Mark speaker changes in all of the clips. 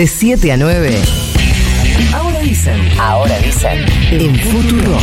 Speaker 1: De 7 a 9. Ahora dicen. Ahora dicen. En Futuro.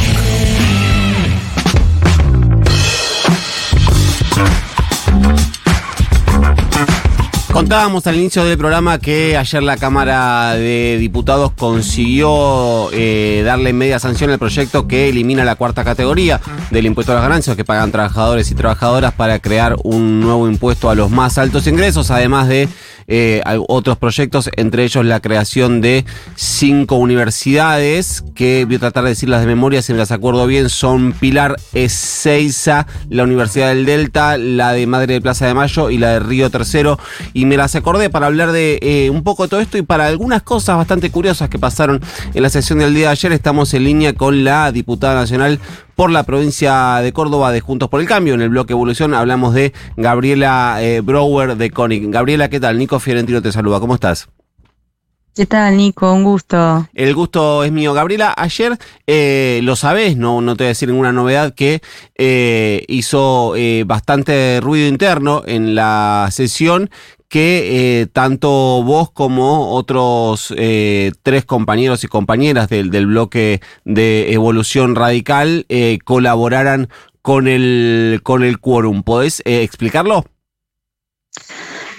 Speaker 2: Contábamos al inicio del programa que ayer la Cámara de Diputados consiguió eh, darle media sanción al proyecto que elimina la cuarta categoría del impuesto a las ganancias que pagan trabajadores y trabajadoras para crear un nuevo impuesto a los más altos ingresos, además de eh, otros proyectos, entre ellos la creación de cinco universidades que voy a tratar de decirlas de memoria, si me las acuerdo bien, son Pilar Ezeiza, la Universidad del Delta, la de Madre de Plaza de Mayo y la de Río Tercero. Y me las acordé para hablar de eh, un poco de todo esto y para algunas cosas bastante curiosas que pasaron en la sesión del día de ayer. Estamos en línea con la diputada nacional por la provincia de Córdoba de Juntos por el Cambio. En el bloque Evolución hablamos de Gabriela eh, Brower de CONIC. Gabriela, ¿qué tal? Nico Fiorentino te saluda. ¿Cómo estás?
Speaker 3: ¿Qué tal, Nico? Un gusto.
Speaker 2: El gusto es mío. Gabriela, ayer eh, lo sabés, no, no te voy a decir ninguna novedad, que eh, hizo bastante ruido interno en la sesión que eh, tanto vos como otros eh, tres compañeros y compañeras del, del bloque de Evolución Radical eh, colaboraran con el, con el quórum. ¿Podés explicarlo?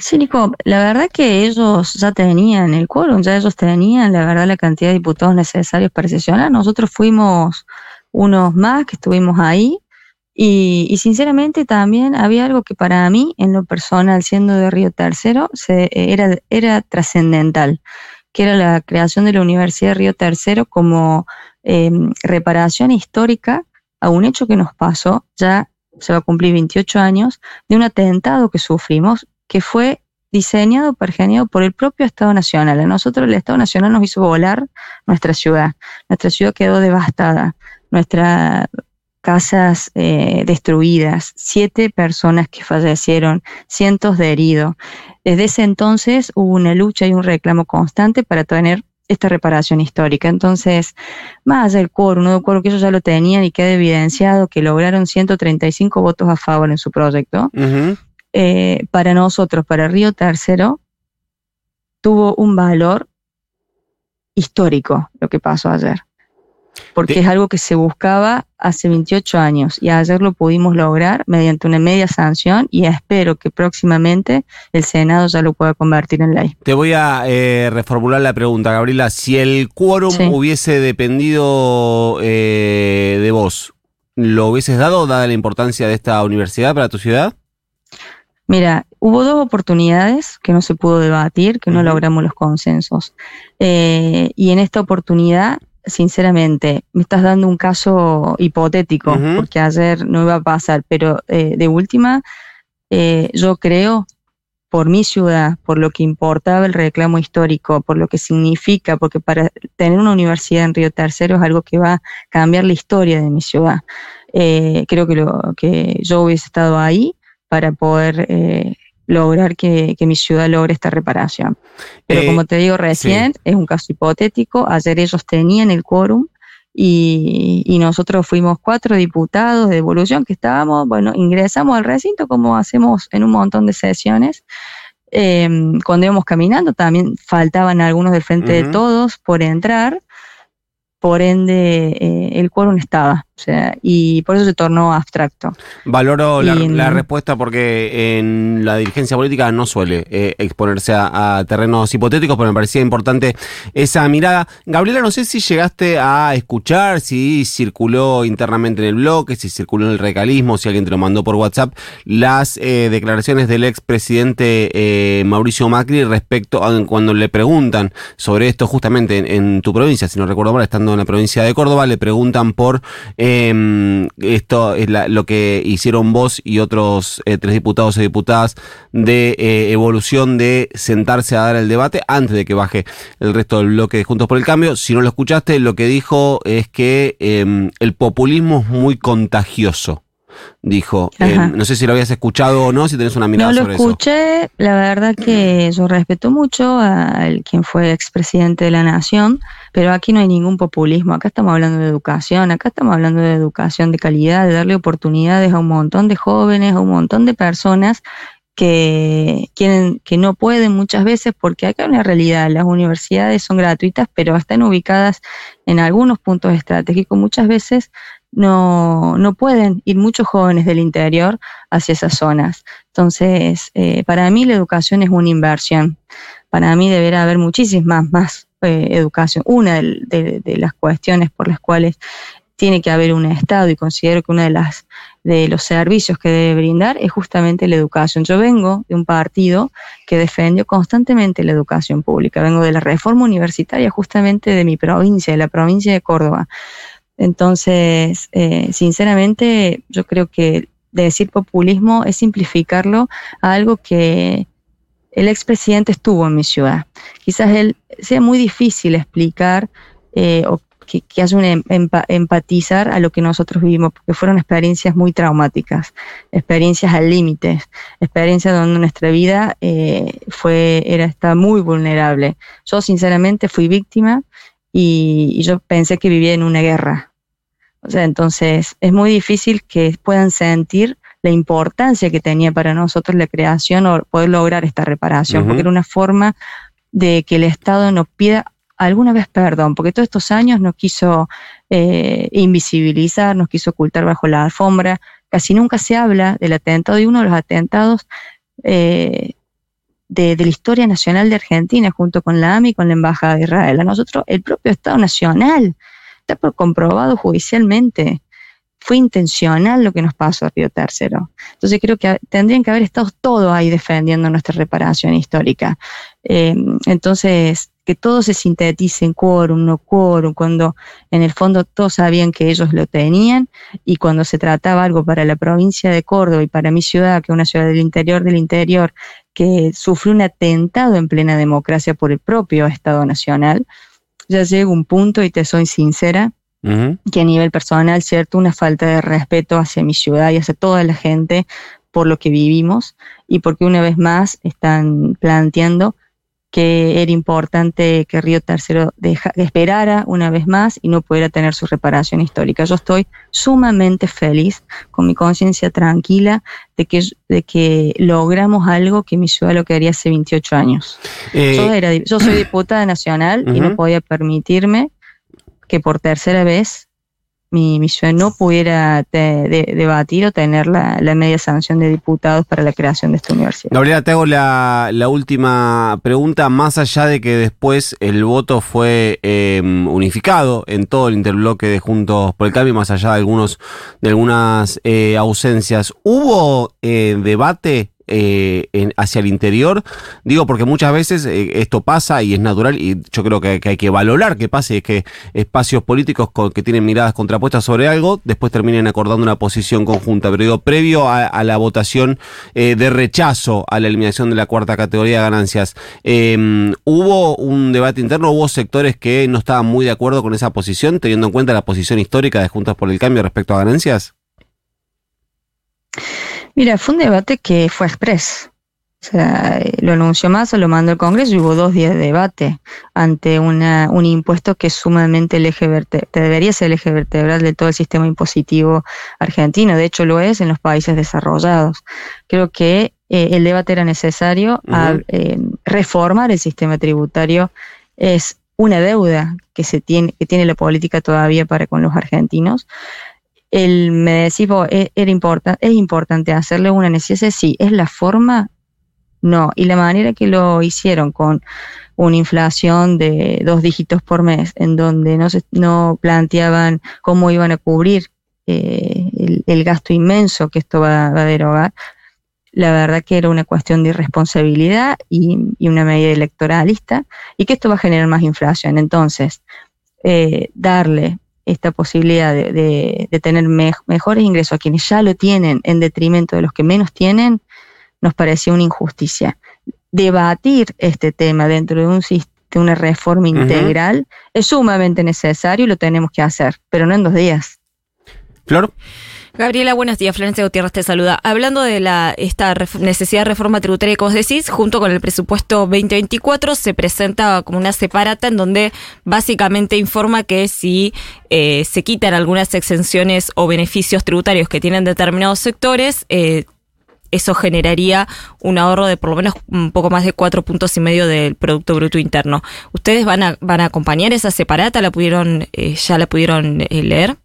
Speaker 3: Sí, Nico, la verdad que ellos ya tenían el quórum, ya ellos tenían, la verdad, la cantidad de diputados necesarios para sesionar. Nosotros fuimos unos más que estuvimos ahí y, sinceramente también había algo que para mí, en lo personal, siendo de Río Tercero, se, era, era trascendental, que era la creación de la Universidad de Río Tercero como em, reparación histórica a un hecho que nos pasó, ya se va a cumplir 28 años, de un atentado que sufrimos, que fue diseñado, pergeneado por el propio Estado Nacional. A nosotros el Estado Nacional nos hizo volar nuestra ciudad. Nuestra ciudad quedó devastada. Nuestra casas eh, destruidas, siete personas que fallecieron, cientos de heridos. Desde ese entonces hubo una lucha y un reclamo constante para tener esta reparación histórica. Entonces, más del quórum, un nuevo que ellos ya lo tenían y queda evidenciado que lograron 135 votos a favor en su proyecto, eh, para nosotros, para Río Tercero, tuvo un valor histórico lo que pasó ayer porque es algo que se buscaba hace 28 años y ayer lo pudimos lograr mediante una media sanción y espero que próximamente el Senado ya lo pueda convertir en ley.
Speaker 2: Te voy a eh, reformular la pregunta, Gabriela. Si el quórum hubiese dependido eh, de vos, ¿lo hubieses dado dada la importancia de esta universidad para tu ciudad?
Speaker 3: Mira, hubo dos oportunidades que no se pudo debatir, que no logramos los consensos. Eh, y en esta oportunidad sinceramente, me estás dando un caso hipotético, porque ayer no iba a pasar, pero eh, de última, eh, yo creo, por mi ciudad, por lo que importaba el reclamo histórico, por lo que significa, porque para tener una universidad en Río Tercero es algo que va a cambiar la historia de mi ciudad. Eh, creo que, lo, que yo hubiese estado ahí para poder lograr que, mi ciudad logre esta reparación. Pero como te digo recién, es un caso hipotético. Ayer ellos tenían el quórum y, nosotros fuimos cuatro diputados de evolución que estábamos, bueno, ingresamos al recinto como hacemos en un montón de sesiones. Em, cuando íbamos caminando también faltaban algunos del frente de todos por entrar por ende eh, el quórum estaba, sea, y por eso se tornó abstracto.
Speaker 2: Valoro la, respuesta porque en la dirigencia política no suele eh, exponerse a, terrenos hipotéticos, pero me parecía importante esa mirada. Gabriela, no sé si llegaste a escuchar, si circuló internamente en el bloque, si circuló en el recalismo, si alguien te lo mandó por WhatsApp, las eh, declaraciones del expresidente Mauricio Macri respecto a cuando le preguntan sobre esto justamente en, en tu provincia, si no recuerdo mal, estando en la provincia de Córdoba, le preguntan por eh, esto, es lo que hicieron vos y otros eh, tres diputados y diputadas de eh, evolución de sentarse a dar el debate antes de que baje el resto del bloque de Juntos por el Cambio. Si no lo escuchaste, lo que dijo es que em, el populismo es muy contagioso dijo. no sé si lo habías escuchado o no, si tenés una mirada sobre
Speaker 3: eso. No lo escuché, la verdad que yo respeto mucho a quien fue expresidente de la Nación, pero aquí no hay ningún populismo, acá estamos hablando de educación, acá estamos hablando de educación de calidad, de darle oportunidades a un montón de jóvenes, a un montón de personas que quieren, que no pueden muchas veces, porque acá hay una realidad, las universidades son gratuitas, pero están ubicadas en algunos puntos estratégicos. Muchas veces no, no pueden ir muchos jóvenes del interior hacia esas zonas. Entonces, eh, para mí la educación es una inversión. Para mí deberá haber muchísimas más eh, educación. Una de, de, las cuestiones por las cuales tiene que haber un Estado y considero que una de las de los servicios que debe brindar es justamente la educación. Yo vengo de un partido que defendió constantemente la educación pública, vengo de la reforma universitaria justamente de mi provincia, de la provincia de Córdoba. Entonces, eh, sinceramente, yo creo que decir populismo es simplificarlo a algo que el expresidente estuvo en mi ciudad. Quizás él sea muy difícil explicar eh, o que, que un em, empatizar a lo que nosotros vivimos, porque fueron experiencias muy traumáticas, experiencias al límite, experiencias donde nuestra vida eh, fue, era, está muy vulnerable. Yo sinceramente fui víctima y, y yo pensé que vivía en una guerra. O sea, entonces es muy difícil que puedan sentir la importancia que tenía para nosotros la creación o poder lograr esta reparación, porque era una forma de que el Estado nos pida alguna vez perdón, porque todos estos años nos quiso eh, invisibilizar, nos quiso ocultar bajo la alfombra, casi nunca se habla del atentado y uno de los atentados eh, de, de, la historia nacional de Argentina, junto con la AMI y con la Embajada de Israel. A nosotros, el propio Estado Nacional, está comprobado judicialmente fue intencional lo que nos pasó a Río Tercero. Entonces creo que tendrían que haber estado todos ahí defendiendo nuestra reparación histórica. Eh, entonces, que todo se sintetice en quórum, no quórum, cuando en el fondo todos sabían que ellos lo tenían y cuando se trataba algo para la provincia de Córdoba y para mi ciudad, que es una ciudad del interior del interior, que sufrió un atentado en plena democracia por el propio Estado Nacional, ya llega un punto, y te soy sincera, que a nivel personal, ¿cierto? Una falta de respeto hacia mi ciudad y hacia toda la gente por lo que vivimos y porque una vez más están planteando que era importante que Río Tercero esperara una vez más y no pudiera tener su reparación histórica. Yo estoy sumamente feliz, con mi conciencia tranquila, de que, de que logramos algo que mi ciudad lo quería hace 28 años. Eh, yo, era, yo soy diputada nacional y no podía permitirme que por tercera vez mi, mi no pudiera debatir o tener la, media sanción de diputados para la creación de esta universidad.
Speaker 2: Gabriela, te hago la, última pregunta, más allá de que después el voto fue em, unificado en todo el interbloque de Juntos por el Cambio, más allá de algunos de algunas eh, ausencias, ¿hubo eh, debate eh, hacia el interior. Digo, porque muchas veces eh, esto pasa y es natural y yo creo que, hay que valorar que pase, que espacios políticos que tienen miradas contrapuestas sobre algo, después terminen acordando una posición conjunta. Pero digo, previo a, la votación eh, de rechazo a la eliminación de la cuarta categoría de ganancias, em, ¿hubo un debate interno? ¿Hubo sectores que no estaban muy de acuerdo con esa posición, teniendo en cuenta la posición histórica de Juntas por el Cambio respecto a ganancias?
Speaker 3: Mira, fue un debate que fue express. O sea, lo anunció más, lo mandó el Congreso y hubo dos días de debate ante una, un impuesto que es sumamente el eje vertebral, debería ser el eje vertebral de todo el sistema impositivo argentino. De hecho, lo es en los países desarrollados. Creo que eh, el debate era necesario. a, eh, reformar el sistema tributario es una deuda que se tiene, que tiene la política todavía para con los argentinos el, me decís e, era importante, es importante hacerle una necesidad, sí, es la forma, no, y la manera que lo hicieron con una inflación de dos dígitos por mes, en donde no, se, no planteaban cómo iban a cubrir eh, el, gasto inmenso que esto va, a derogar, la verdad que era una cuestión de irresponsabilidad y, y, una medida electoralista, y que esto va a generar más inflación. Entonces, eh, darle esta posibilidad de, tener mejores ingresos a quienes ya lo tienen en detrimento de los que menos tienen, nos parecía una injusticia. Debatir este tema dentro de, un, de una reforma integral es sumamente necesario y lo tenemos que hacer, pero no en dos días.
Speaker 2: Claro.
Speaker 4: Gabriela, buenos días. Florencia Gutiérrez te saluda. Hablando de la esta necesidad de reforma tributaria que vos decís, junto con el presupuesto 2024 se presenta como una separata en donde básicamente informa que si eh, se quitan algunas exenciones o beneficios tributarios que tienen determinados sectores, eh, eso generaría un ahorro de por lo menos un poco más de cuatro puntos y medio del Producto Bruto Interno. ¿Ustedes van a, van a acompañar esa separata? ¿La pudieron, eh, ya la pudieron eh, leer?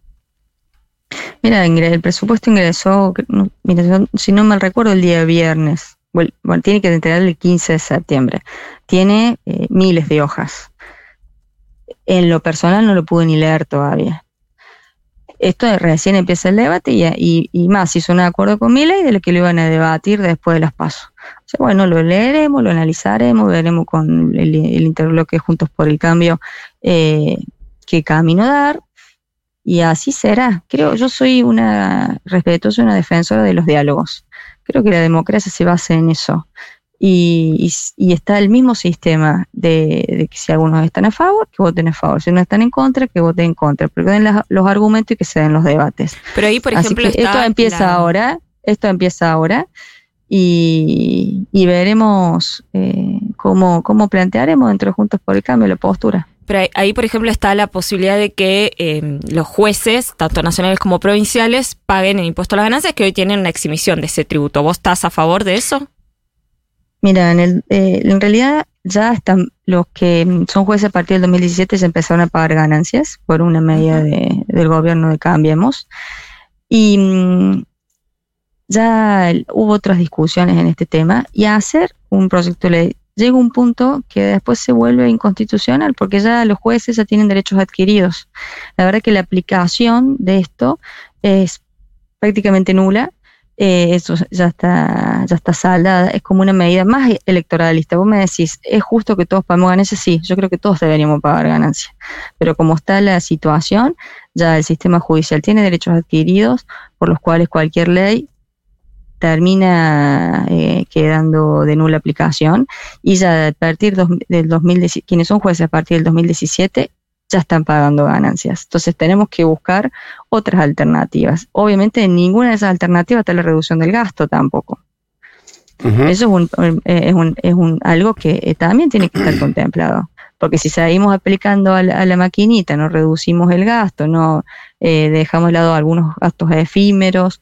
Speaker 3: Mira, el presupuesto ingresó, mira, si no mal recuerdo, el día viernes. Bueno, tiene que entregar el 15 de septiembre. Tiene eh, miles de hojas. En lo personal no lo pude ni leer todavía. Esto recién empieza el debate y, y, más hizo un acuerdo con Miley de lo que lo iban a debatir después de las pasos. bueno, lo leeremos, lo analizaremos, veremos con el, interbloque Juntos por el Cambio eh, qué camino dar y así será. Creo, yo soy una respetuosa, una defensora de los diálogos. Creo que la democracia se basa en eso y, está el mismo sistema de, que si algunos están a favor, que voten a favor, si no están en contra, que voten en contra, pero den los argumentos y que se den los debates.
Speaker 4: Pero ahí, por ejemplo,
Speaker 3: esto empieza ahora, esto empieza ahora y, veremos eh, cómo, cómo plantearemos dentro de Juntos por el Cambio la postura.
Speaker 4: Pero ahí, por ejemplo, está la posibilidad de que em, los jueces, tanto nacionales como provinciales, paguen el impuesto a las ganancias, que hoy tienen una exhibición de ese tributo. ¿Vos estás a favor de eso?
Speaker 3: Mira, en, el, eh, en realidad ya están los que son jueces a partir del 2017 se empezaron a pagar ganancias por una medida del gobierno de Cambiemos. Y mm, ya hubo otras discusiones en este tema y hacer un proyecto de ley llega un punto que después se vuelve inconstitucional porque ya los jueces ya tienen derechos adquiridos. La verdad que la aplicación de esto es prácticamente nula eh, eso ya está, ya está saldada, es como una medida más electoralista. Vos me decís, ¿es justo que todos pagamos ganancias? Sí, yo creo que todos deberíamos pagar ganancias. Pero como está la situación, ya el sistema judicial tiene derechos adquiridos por los cuales cualquier ley termina eh, quedando de nula aplicación y ya a partir del 2017, quienes son jueces a partir del 2017 ya están pagando ganancias. Entonces tenemos que buscar otras alternativas. Obviamente en ninguna de esas alternativas está la reducción del gasto tampoco. Eso es, un, eh, es, un, es un, algo que eh, también tiene que estar contemplado. Porque si seguimos aplicando a la, maquinita, no reducimos el gasto, no eh, dejamos de lado algunos gastos efímeros,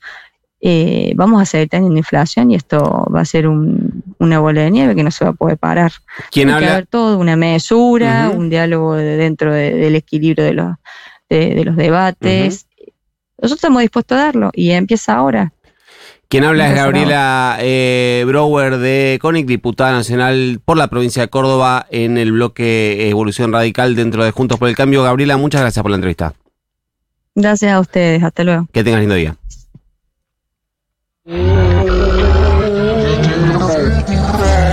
Speaker 3: eh, vamos a seguir teniendo inflación y esto va a ser una bola de nieve que no se va a poder parar. Tiene que haber todo, una mesura, un diálogo dentro del equilibrio de los, de, los debates. Nosotros estamos dispuestos a darlo y empieza ahora.
Speaker 2: Quien habla es Gabriela eh, Brower de CONIC, diputada nacional por la provincia de Córdoba en el bloque Evolución Radical dentro de Juntos por el Cambio. Gabriela, muchas gracias por la entrevista.
Speaker 3: Gracias a ustedes, hasta luego.
Speaker 2: Que tengas lindo día. Mm.